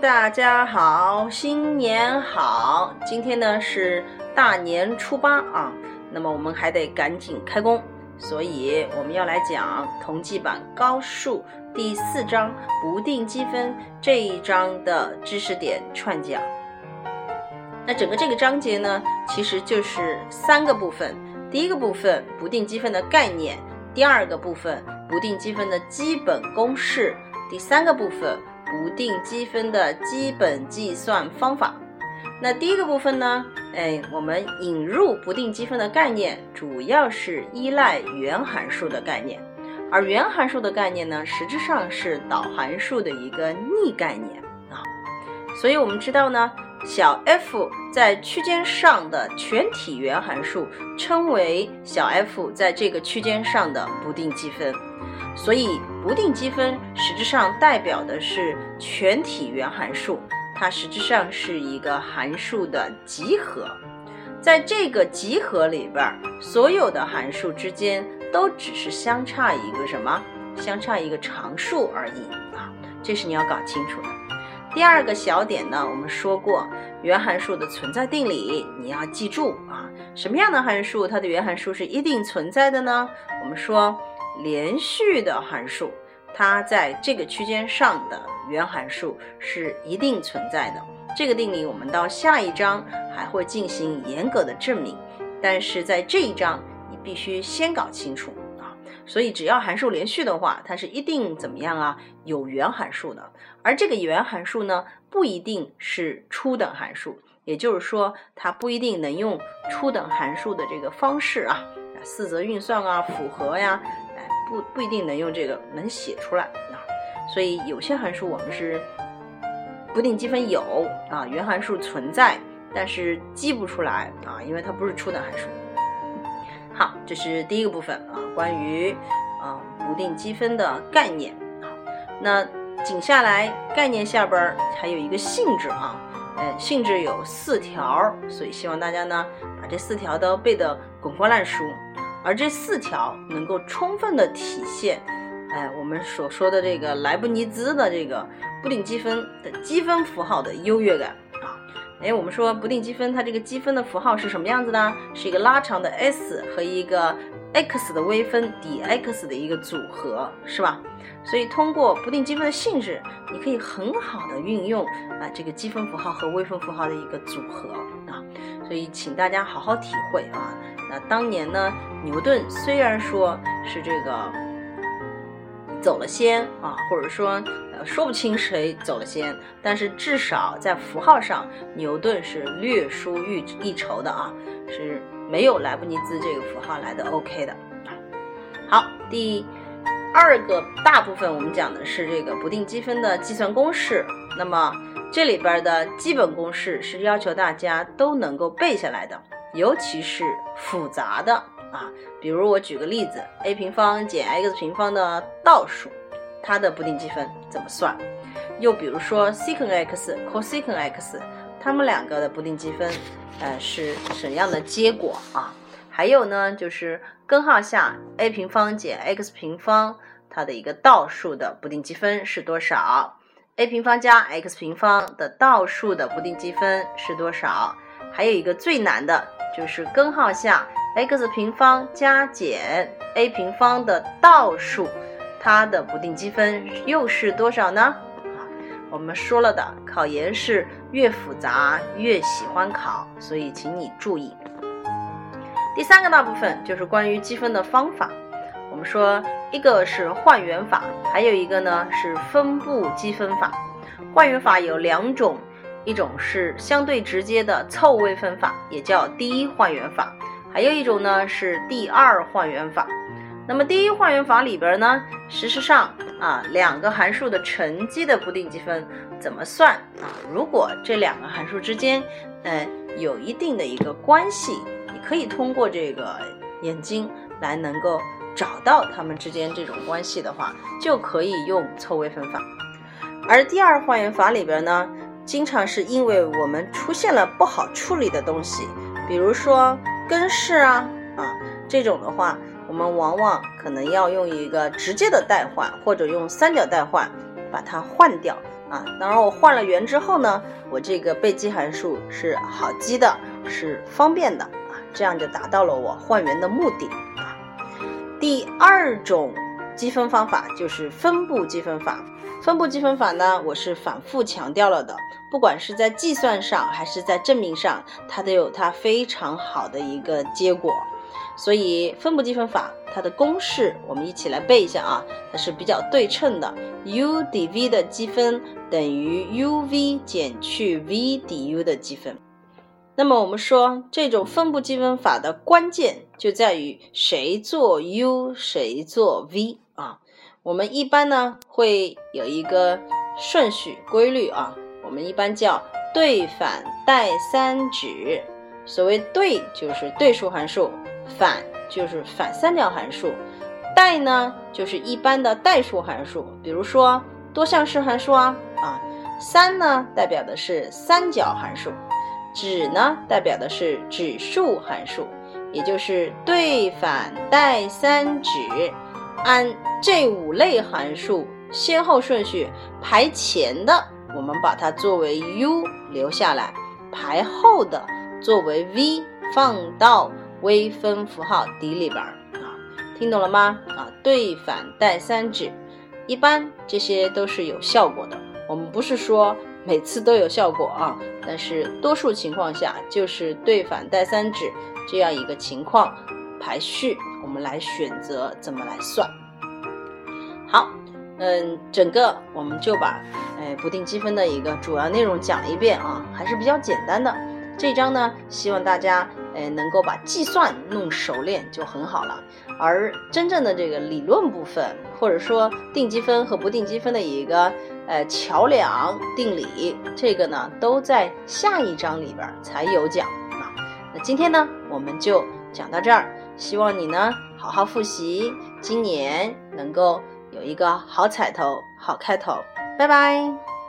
大家好，新年好！今天呢是大年初八啊，那么我们还得赶紧开工，所以我们要来讲同济版高数第四章不定积分这一章的知识点串讲。那整个这个章节呢，其实就是三个部分，第一个部分不定积分的概念，第二个部分不定积分的基本公式，第三个部分。不定积分的基本计算方法。那第一个部分呢？哎，我们引入不定积分的概念，主要是依赖原函数的概念。而原函数的概念呢，实质上是导函数的一个逆概念啊。所以我们知道呢，小 f 在区间上的全体原函数称为小 f 在这个区间上的不定积分。所以不定积分实质上代表的是全体原函数，它实质上是一个函数的集合。在这个集合里边，所有的函数之间都只是相差一个什么？相差一个常数而已啊！这是你要搞清楚的。第二个小点呢，我们说过原函数的存在定理，你要记住啊。什么样的函数它的原函数是一定存在的呢？我们说。连续的函数，它在这个区间上的原函数是一定存在的。这个定理我们到下一章还会进行严格的证明，但是在这一章你必须先搞清楚啊。所以只要函数连续的话，它是一定怎么样啊？有原函数的。而这个原函数呢，不一定是初等函数，也就是说，它不一定能用初等函数的这个方式啊，四则运算啊，复合呀。不不一定能用这个能写出来啊，所以有些函数我们是不定积分有啊，原函数存在，但是积不出来啊，因为它不是初等函数。好，这是第一个部分啊，关于啊不定积分的概念啊。那紧下来概念下边还有一个性质啊，呃，性质有四条，所以希望大家呢把这四条都背得滚瓜烂熟。而这四条能够充分的体现，哎，我们所说的这个莱布尼兹的这个不定积分的积分符号的优越感啊，哎，我们说不定积分它这个积分的符号是什么样子呢？是一个拉长的 s 和一个 x 的微分 dx 的一个组合，是吧？所以通过不定积分的性质，你可以很好的运用啊这个积分符号和微分符号的一个组合啊，所以请大家好好体会啊。那当年呢？牛顿虽然说是这个走了先啊，或者说呃说不清谁走了先，但是至少在符号上，牛顿是略输一一筹的啊，是没有莱布尼兹这个符号来的 OK 的。好，第二个大部分我们讲的是这个不定积分的计算公式，那么这里边的基本公式是要求大家都能够背下来的，尤其是复杂的。啊，比如我举个例子，a 平方减 x 平方的倒数，它的不定积分怎么算？又比如说 sec x cosec x，它们两个的不定积分，呃，是什么样的结果啊？还有呢，就是根号下 a 平方减 x 平方，它的一个倒数的不定积分是多少？a 平方加 x 平方的倒数的不定积分是多少？还有一个最难的就是根号下。X 平方加减 a 平方的倒数，它的不定积分又是多少呢？我们说了的，考研是越复杂越喜欢考，所以请你注意。第三个大部分就是关于积分的方法。我们说一个是换元法，还有一个呢是分布积分法。换元法有两种，一种是相对直接的凑微分法，也叫第一换元法。还有一种呢是第二换元法，那么第一换元法里边呢，事实上啊，两个函数的乘积的不定积分怎么算啊？如果这两个函数之间，呃，有一定的一个关系，你可以通过这个眼睛来能够找到它们之间这种关系的话，就可以用凑微分法。而第二换元法里边呢，经常是因为我们出现了不好处理的东西，比如说。根式啊啊，这种的话，我们往往可能要用一个直接的代换，或者用三角代换把它换掉，啊。当然，我换了元之后呢，我这个被积函数是好积的，是方便的啊，这样就达到了我换元的目的啊。第二种积分方法就是分布积分法。分布积分法呢，我是反复强调了的，不管是在计算上还是在证明上，它都有它非常好的一个结果。所以分布积分法它的公式，我们一起来背一下啊，它是比较对称的。u dv 的积分等于 uv 减去 v du 的积分。那么我们说这种分布积分法的关键就在于谁做 u，谁做 v 啊。我们一般呢会有一个顺序规律啊，我们一般叫对反代三指。所谓对就是对数函数，反就是反三角函数，代呢就是一般的代数函数，比如说多项式函数啊啊。三呢代表的是三角函数，指呢代表的是指数函数，也就是对反代三指。按这五类函数先后顺序排前的，我们把它作为 u 留下来；排后的作为 v 放到微分符号底里边儿啊。听懂了吗？啊，对反代三指，一般这些都是有效果的。我们不是说每次都有效果啊，但是多数情况下就是对反代三指这样一个情况排序。我们来选择怎么来算。好，嗯，整个我们就把哎不定积分的一个主要内容讲了一遍啊，还是比较简单的。这章呢，希望大家哎能够把计算弄熟练就很好了。而真正的这个理论部分，或者说定积分和不定积分的一个呃桥梁定理，这个呢都在下一章里边才有讲啊。那今天呢，我们就讲到这儿。希望你呢好好复习，今年能够有一个好彩头、好开头。拜拜。